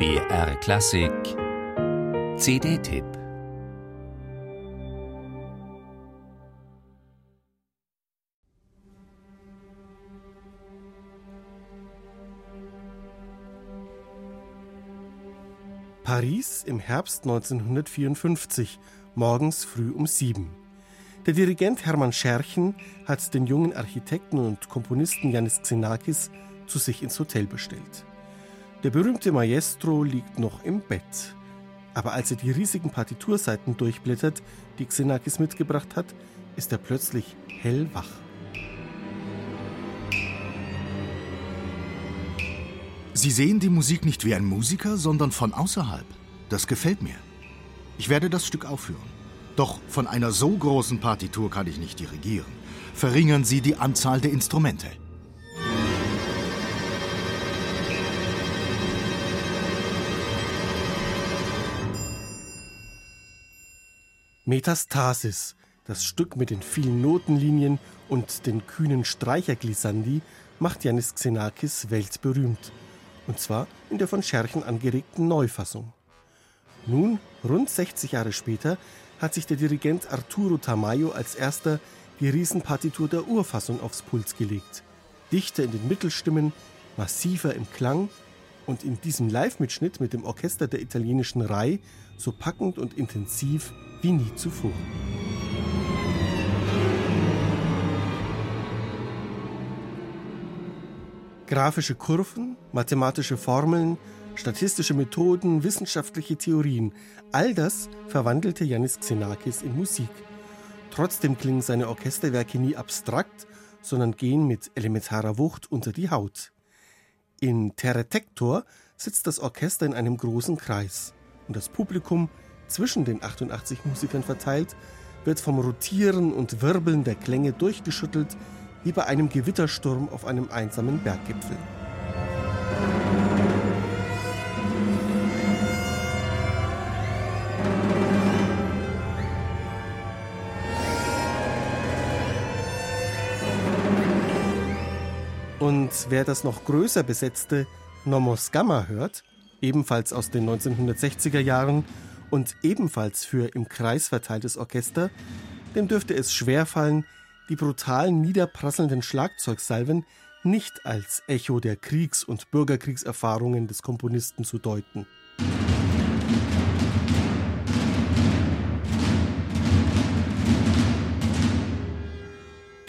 BR Klassik CD-Tipp Paris im Herbst 1954, morgens früh um sieben. Der Dirigent Hermann Scherchen hat den jungen Architekten und Komponisten Janis Xenakis zu sich ins Hotel bestellt. Der berühmte Maestro liegt noch im Bett. Aber als er die riesigen Partiturseiten durchblättert, die Xenakis mitgebracht hat, ist er plötzlich hellwach. Sie sehen die Musik nicht wie ein Musiker, sondern von außerhalb. Das gefällt mir. Ich werde das Stück aufführen. Doch von einer so großen Partitur kann ich nicht dirigieren. Verringern Sie die Anzahl der Instrumente. Metastasis, das Stück mit den vielen Notenlinien und den kühnen Streicherglissandi, macht Janis Xenakis weltberühmt. Und zwar in der von Scherchen angeregten Neufassung. Nun, rund 60 Jahre später, hat sich der Dirigent Arturo Tamayo als erster die Riesenpartitur der Urfassung aufs Puls gelegt. Dichter in den Mittelstimmen, massiver im Klang und in diesem Live-Mitschnitt mit dem Orchester der italienischen Rai so packend und intensiv wie nie zuvor. Grafische Kurven, mathematische Formeln, statistische Methoden, wissenschaftliche Theorien, all das verwandelte Yanis Xenakis in Musik. Trotzdem klingen seine Orchesterwerke nie abstrakt, sondern gehen mit elementarer Wucht unter die Haut. In Terretector sitzt das Orchester in einem großen Kreis und das Publikum zwischen den 88 Musikern verteilt, wird vom Rotieren und Wirbeln der Klänge durchgeschüttelt, wie bei einem Gewittersturm auf einem einsamen Berggipfel. Und wer das noch größer besetzte Nomos Gamma hört, ebenfalls aus den 1960er Jahren und ebenfalls für im Kreis verteiltes Orchester, dem dürfte es schwerfallen, die brutal niederprasselnden Schlagzeugsalven nicht als Echo der Kriegs- und Bürgerkriegserfahrungen des Komponisten zu deuten.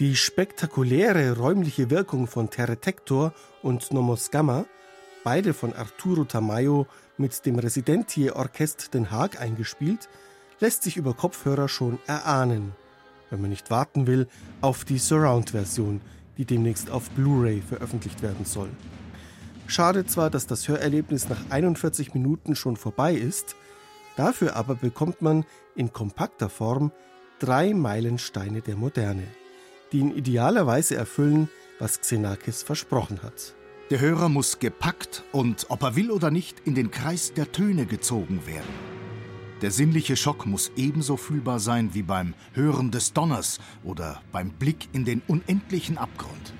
Die spektakuläre räumliche Wirkung von Terretector und Nomos Gamma, beide von Arturo Tamayo mit dem Residentier Orchest Den Haag eingespielt, lässt sich über Kopfhörer schon erahnen, wenn man nicht warten will auf die Surround-Version, die demnächst auf Blu-ray veröffentlicht werden soll. Schade zwar, dass das Hörerlebnis nach 41 Minuten schon vorbei ist, dafür aber bekommt man in kompakter Form drei Meilensteine der Moderne, die in idealer Weise erfüllen, was Xenakis versprochen hat. Der Hörer muss gepackt und, ob er will oder nicht, in den Kreis der Töne gezogen werden. Der sinnliche Schock muss ebenso fühlbar sein wie beim Hören des Donners oder beim Blick in den unendlichen Abgrund.